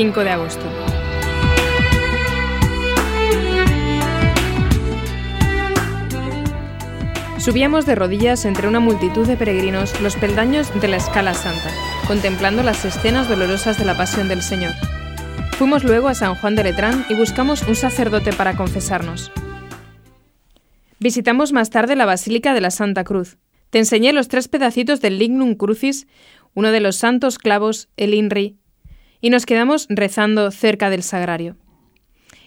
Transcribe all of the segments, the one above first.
5 de agosto. Subíamos de rodillas entre una multitud de peregrinos los peldaños de la Escala Santa, contemplando las escenas dolorosas de la Pasión del Señor. Fuimos luego a San Juan de Letrán y buscamos un sacerdote para confesarnos. Visitamos más tarde la Basílica de la Santa Cruz. Te enseñé los tres pedacitos del Lignum Crucis, uno de los santos clavos, el INRI, y nos quedamos rezando cerca del sagrario.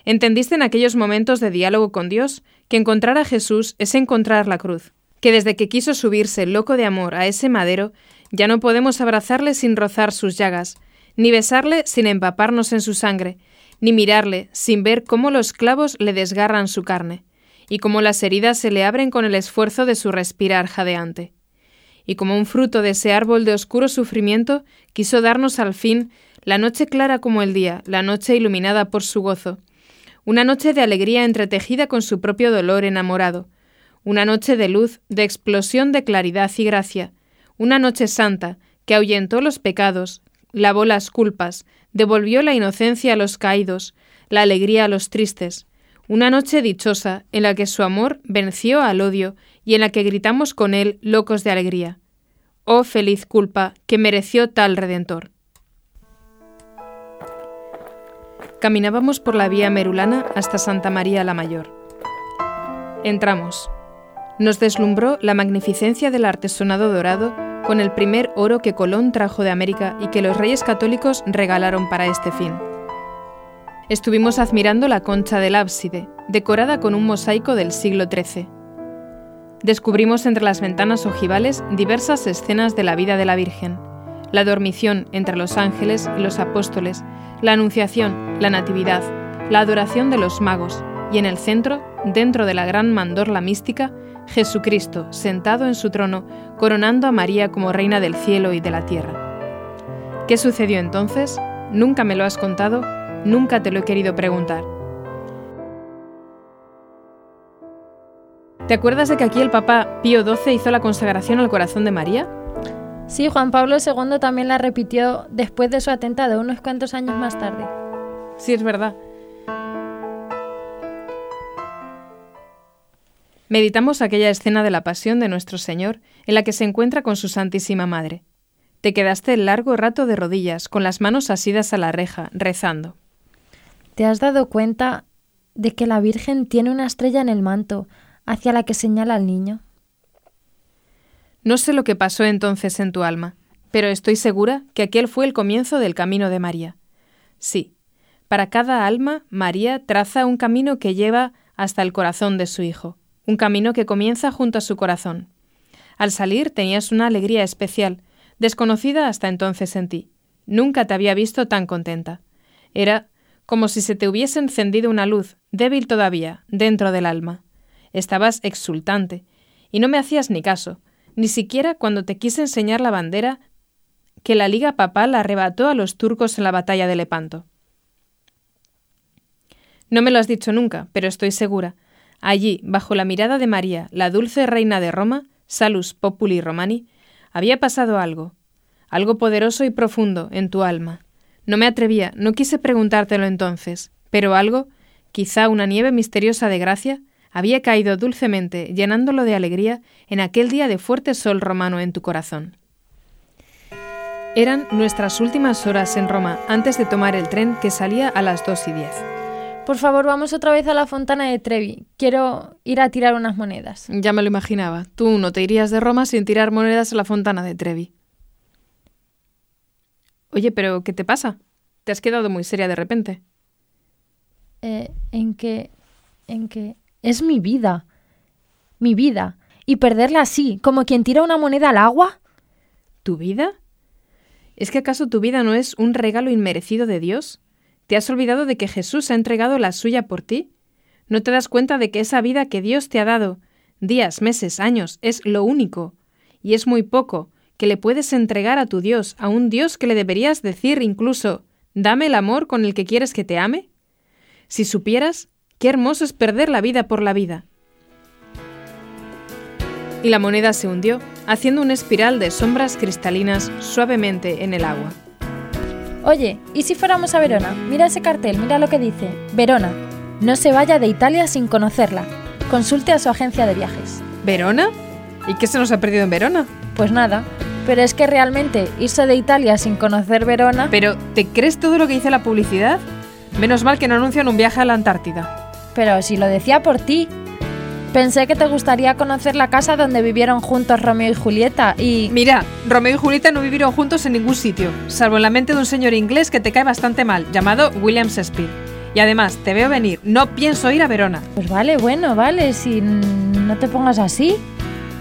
Entendiste en aquellos momentos de diálogo con Dios que encontrar a Jesús es encontrar la cruz, que desde que quiso subirse loco de amor a ese madero, ya no podemos abrazarle sin rozar sus llagas, ni besarle sin empaparnos en su sangre, ni mirarle sin ver cómo los clavos le desgarran su carne, y cómo las heridas se le abren con el esfuerzo de su respirar jadeante. Y como un fruto de ese árbol de oscuro sufrimiento, quiso darnos al fin la noche clara como el día, la noche iluminada por su gozo, una noche de alegría entretejida con su propio dolor enamorado, una noche de luz, de explosión de claridad y gracia, una noche santa que ahuyentó los pecados, lavó las culpas, devolvió la inocencia a los caídos, la alegría a los tristes, una noche dichosa en la que su amor venció al odio y en la que gritamos con él locos de alegría. Oh feliz culpa que mereció tal redentor. Caminábamos por la vía merulana hasta Santa María la Mayor. Entramos. Nos deslumbró la magnificencia del artesonado dorado con el primer oro que Colón trajo de América y que los reyes católicos regalaron para este fin. Estuvimos admirando la concha del ábside, decorada con un mosaico del siglo XIII. Descubrimos entre las ventanas ojivales diversas escenas de la vida de la Virgen, la dormición entre los ángeles y los apóstoles, la anunciación, la natividad, la adoración de los magos, y en el centro, dentro de la gran mandorla mística, Jesucristo sentado en su trono, coronando a María como reina del cielo y de la tierra. ¿Qué sucedió entonces? Nunca me lo has contado, nunca te lo he querido preguntar. ¿Te acuerdas de que aquí el Papa Pío XII hizo la consagración al corazón de María? Sí, Juan Pablo II también la repitió después de su atentado, unos cuantos años más tarde. Sí, es verdad. Meditamos aquella escena de la pasión de nuestro Señor en la que se encuentra con su Santísima Madre. Te quedaste largo rato de rodillas, con las manos asidas a la reja, rezando. ¿Te has dado cuenta de que la Virgen tiene una estrella en el manto hacia la que señala al niño? No sé lo que pasó entonces en tu alma, pero estoy segura que aquel fue el comienzo del camino de María. Sí, para cada alma, María traza un camino que lleva hasta el corazón de su Hijo, un camino que comienza junto a su corazón. Al salir tenías una alegría especial, desconocida hasta entonces en ti. Nunca te había visto tan contenta. Era como si se te hubiese encendido una luz, débil todavía, dentro del alma. Estabas exultante, y no me hacías ni caso, ni siquiera cuando te quise enseñar la bandera que la Liga Papal arrebató a los turcos en la batalla de Lepanto. No me lo has dicho nunca, pero estoy segura. Allí, bajo la mirada de María, la dulce reina de Roma, Salus Populi Romani, había pasado algo, algo poderoso y profundo en tu alma. No me atrevía, no quise preguntártelo entonces, pero algo, quizá una nieve misteriosa de gracia, había caído dulcemente, llenándolo de alegría, en aquel día de fuerte sol romano en tu corazón. Eran nuestras últimas horas en Roma antes de tomar el tren que salía a las dos y diez. Por favor, vamos otra vez a la fontana de Trevi. Quiero ir a tirar unas monedas. Ya me lo imaginaba. Tú no te irías de Roma sin tirar monedas a la fontana de Trevi. Oye, pero ¿qué te pasa? Te has quedado muy seria de repente. eh, en que... en que... es mi vida. Mi vida. Y perderla así, como quien tira una moneda al agua. ¿Tu vida? ¿Es que acaso tu vida no es un regalo inmerecido de Dios? ¿Te has olvidado de que Jesús ha entregado la suya por ti? ¿No te das cuenta de que esa vida que Dios te ha dado, días, meses, años, es lo único? Y es muy poco que le puedes entregar a tu Dios, a un Dios que le deberías decir incluso, dame el amor con el que quieres que te ame? Si supieras, qué hermoso es perder la vida por la vida. Y la moneda se hundió, haciendo una espiral de sombras cristalinas suavemente en el agua. Oye, ¿y si fuéramos a Verona? Mira ese cartel, mira lo que dice. Verona. No se vaya de Italia sin conocerla. Consulte a su agencia de viajes. ¿Verona? ¿Y qué se nos ha perdido en Verona? Pues nada, pero es que realmente irse de Italia sin conocer Verona... ¿Pero te crees todo lo que dice la publicidad? Menos mal que no anuncian un viaje a la Antártida. Pero si lo decía por ti. Pensé que te gustaría conocer la casa donde vivieron juntos Romeo y Julieta y... Mira, Romeo y Julieta no vivieron juntos en ningún sitio, salvo en la mente de un señor inglés que te cae bastante mal, llamado William Shakespeare. Y además, te veo venir, no pienso ir a Verona. Pues vale, bueno, vale, si no te pongas así.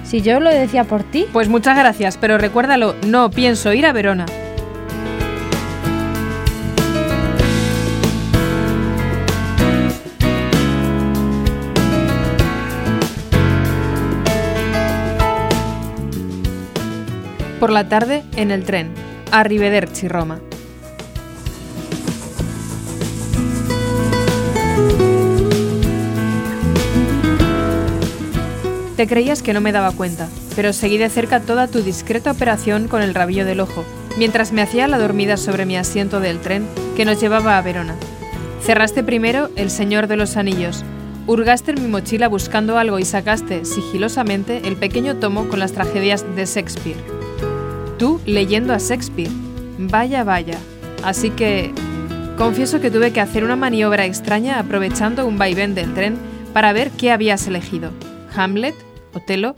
Si yo lo decía por ti. Pues muchas gracias, pero recuérdalo, no pienso ir a Verona. Por la tarde, en el tren, a Rivederci, Roma. Te creías que no me daba cuenta, pero seguí de cerca toda tu discreta operación con el rabillo del ojo, mientras me hacía la dormida sobre mi asiento del tren que nos llevaba a Verona. Cerraste primero El Señor de los Anillos, hurgaste en mi mochila buscando algo y sacaste sigilosamente el pequeño tomo con las tragedias de Shakespeare. Tú leyendo a Shakespeare. Vaya, vaya. Así que... Confieso que tuve que hacer una maniobra extraña aprovechando un vaivén del tren para ver qué habías elegido. Hamlet, Otelo,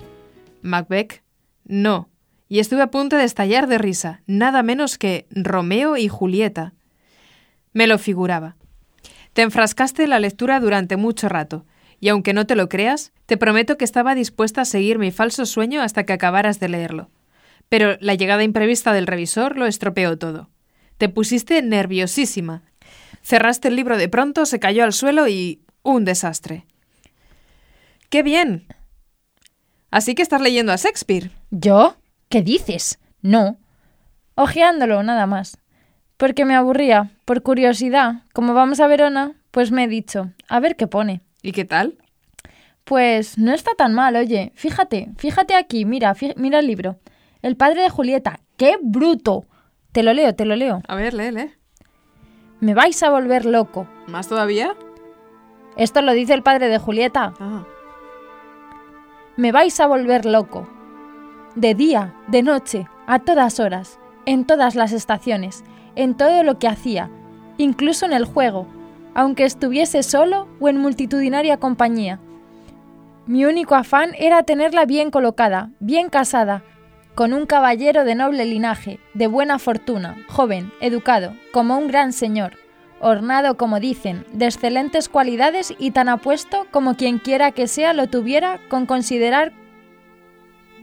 Macbeth, no. Y estuve a punto de estallar de risa, nada menos que Romeo y Julieta. Me lo figuraba. Te enfrascaste en la lectura durante mucho rato, y aunque no te lo creas, te prometo que estaba dispuesta a seguir mi falso sueño hasta que acabaras de leerlo. Pero la llegada imprevista del revisor lo estropeó todo. Te pusiste nerviosísima. Cerraste el libro de pronto, se cayó al suelo y... un desastre. ¡Qué bien! Así que estás leyendo a Shakespeare. ¿Yo? ¿Qué dices? No. Ojeándolo, nada más. Porque me aburría, por curiosidad. Como vamos a Verona, pues me he dicho, a ver qué pone. ¿Y qué tal? Pues no está tan mal, oye. Fíjate, fíjate aquí, mira, mira el libro. El padre de Julieta. ¡Qué bruto! Te lo leo, te lo leo. A ver, lee, lee. Me vais a volver loco. ¿Más todavía? Esto lo dice el padre de Julieta. Ah. Me vais a volver loco. De día, de noche, a todas horas, en todas las estaciones, en todo lo que hacía, incluso en el juego, aunque estuviese solo o en multitudinaria compañía. Mi único afán era tenerla bien colocada, bien casada, con un caballero de noble linaje, de buena fortuna, joven, educado, como un gran señor, ornado como dicen, de excelentes cualidades y tan apuesto como quien quiera que sea lo tuviera con considerar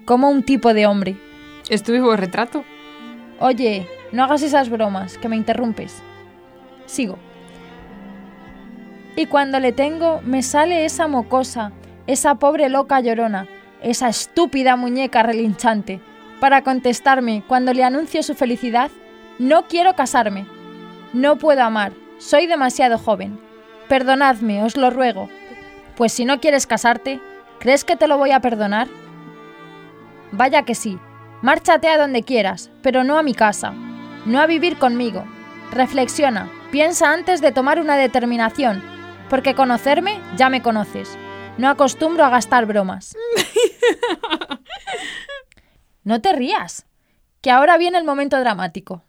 como un tipo de hombre. ¿Es tu vivo retrato? Oye, no hagas esas bromas, que me interrumpes. Sigo. Y cuando le tengo, me sale esa mocosa, esa pobre loca llorona, esa estúpida muñeca relinchante, para contestarme cuando le anuncio su felicidad, no quiero casarme, no puedo amar, soy demasiado joven. Perdonadme, os lo ruego. Pues si no quieres casarte, ¿crees que te lo voy a perdonar? Vaya que sí. Márchate a donde quieras, pero no a mi casa. No a vivir conmigo. Reflexiona, piensa antes de tomar una determinación, porque conocerme ya me conoces. No acostumbro a gastar bromas. No te rías, que ahora viene el momento dramático.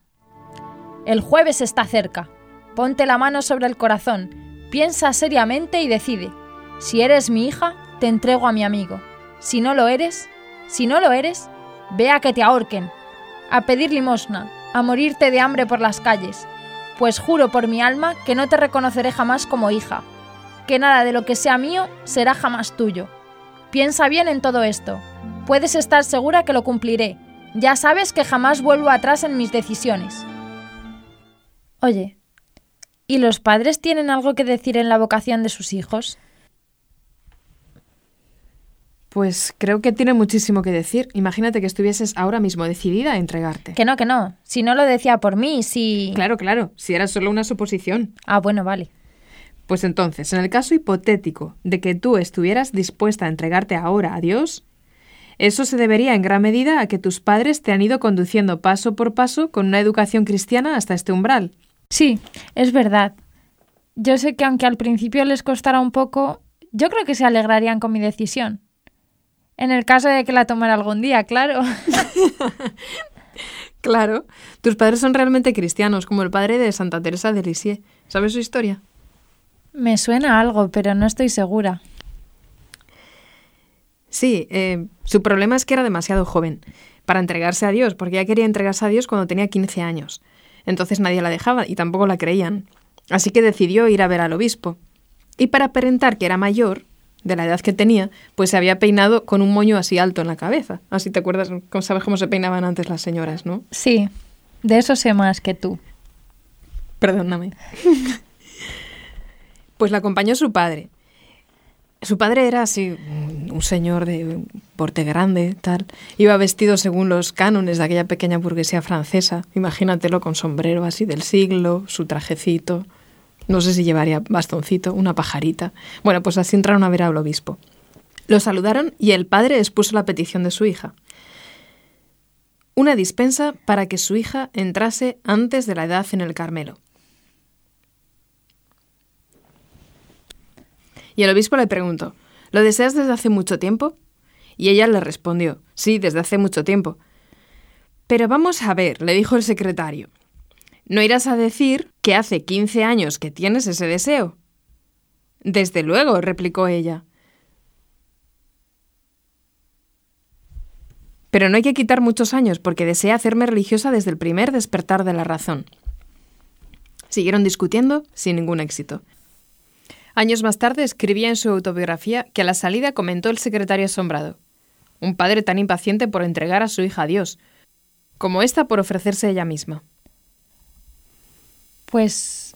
El jueves está cerca. Ponte la mano sobre el corazón, piensa seriamente y decide. Si eres mi hija, te entrego a mi amigo. Si no lo eres, si no lo eres, ve a que te ahorquen, a pedir limosna, a morirte de hambre por las calles. pues juro por mi alma que no te reconoceré jamás como hija, que nada de lo que sea mío será jamás tuyo. Piensa bien en todo esto. Puedes estar segura que lo cumpliré. Ya sabes que jamás vuelvo atrás en mis decisiones. Oye, ¿y los padres tienen algo que decir en la vocación de sus hijos? Pues creo que tiene muchísimo que decir. Imagínate que estuvieses ahora mismo decidida a entregarte. Que no, que no. Si no lo decía por mí, si... Claro, claro, si era solo una suposición. Ah, bueno, vale. Pues entonces, en el caso hipotético de que tú estuvieras dispuesta a entregarte ahora a Dios, eso se debería en gran medida a que tus padres te han ido conduciendo paso por paso con una educación cristiana hasta este umbral. Sí, es verdad. Yo sé que aunque al principio les costara un poco, yo creo que se alegrarían con mi decisión. En el caso de que la tomara algún día, claro. claro. Tus padres son realmente cristianos, como el padre de Santa Teresa de Lisieux. ¿Sabes su historia? Me suena algo, pero no estoy segura. Sí, eh, su problema es que era demasiado joven para entregarse a Dios, porque ella quería entregarse a Dios cuando tenía 15 años. Entonces nadie la dejaba y tampoco la creían. Así que decidió ir a ver al obispo. Y para aparentar que era mayor, de la edad que tenía, pues se había peinado con un moño así alto en la cabeza. Así te acuerdas, sabes cómo se peinaban antes las señoras, ¿no? Sí, de eso sé más que tú. Perdóname. pues la acompañó su padre. Su padre era así, señor de porte grande, tal. Iba vestido según los cánones de aquella pequeña burguesía francesa. Imagínatelo con sombrero así del siglo, su trajecito. No sé si llevaría bastoncito, una pajarita. Bueno, pues así entraron a ver al obispo. Lo saludaron y el padre expuso la petición de su hija. Una dispensa para que su hija entrase antes de la edad en el Carmelo. Y el obispo le preguntó, ¿lo deseas desde hace mucho tiempo? Y ella le respondió, sí, desde hace mucho tiempo. Pero vamos a ver, le dijo el secretario, no irás a decir que hace 15 años que tienes ese deseo. Desde luego, replicó ella. Pero no hay que quitar muchos años porque desea hacerme religiosa desde el primer despertar de la razón. Siguieron discutiendo sin ningún éxito. Años más tarde escribía en su autobiografía que a la salida comentó el secretario asombrado. Un padre tan impaciente por entregar a su hija a Dios, como ésta por ofrecerse ella misma. Pues.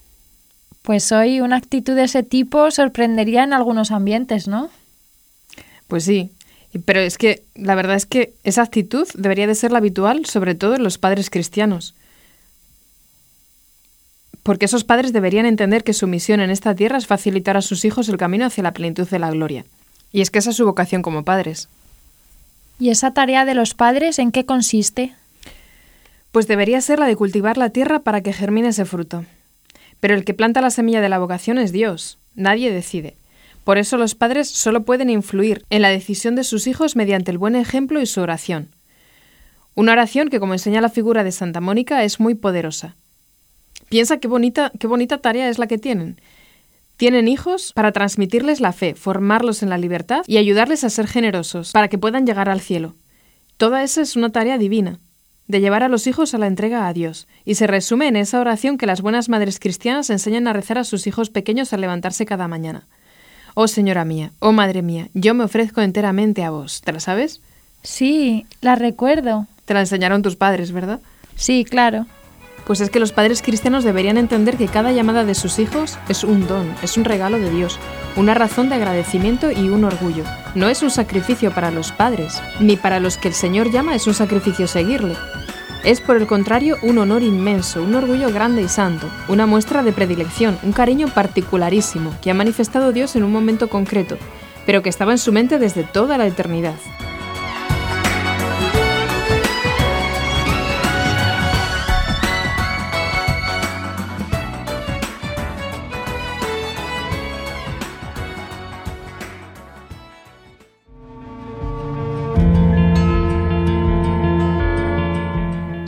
Pues hoy una actitud de ese tipo sorprendería en algunos ambientes, ¿no? Pues sí. Pero es que la verdad es que esa actitud debería de ser la habitual, sobre todo en los padres cristianos. Porque esos padres deberían entender que su misión en esta tierra es facilitar a sus hijos el camino hacia la plenitud de la gloria. Y es que esa es su vocación como padres. ¿Y esa tarea de los padres en qué consiste? Pues debería ser la de cultivar la tierra para que germine ese fruto. Pero el que planta la semilla de la vocación es Dios. Nadie decide. Por eso los padres solo pueden influir en la decisión de sus hijos mediante el buen ejemplo y su oración. Una oración que, como enseña la figura de Santa Mónica, es muy poderosa. Piensa qué bonita, qué bonita tarea es la que tienen. Tienen hijos para transmitirles la fe, formarlos en la libertad y ayudarles a ser generosos, para que puedan llegar al cielo. Toda esa es una tarea divina de llevar a los hijos a la entrega a Dios, y se resume en esa oración que las buenas madres cristianas enseñan a rezar a sus hijos pequeños al levantarse cada mañana. Oh Señora mía, oh Madre mía, yo me ofrezco enteramente a vos. ¿Te la sabes? Sí, la recuerdo. Te la enseñaron tus padres, ¿verdad? Sí, claro. Pues es que los padres cristianos deberían entender que cada llamada de sus hijos es un don, es un regalo de Dios, una razón de agradecimiento y un orgullo. No es un sacrificio para los padres, ni para los que el Señor llama es un sacrificio seguirle. Es por el contrario un honor inmenso, un orgullo grande y santo, una muestra de predilección, un cariño particularísimo que ha manifestado Dios en un momento concreto, pero que estaba en su mente desde toda la eternidad.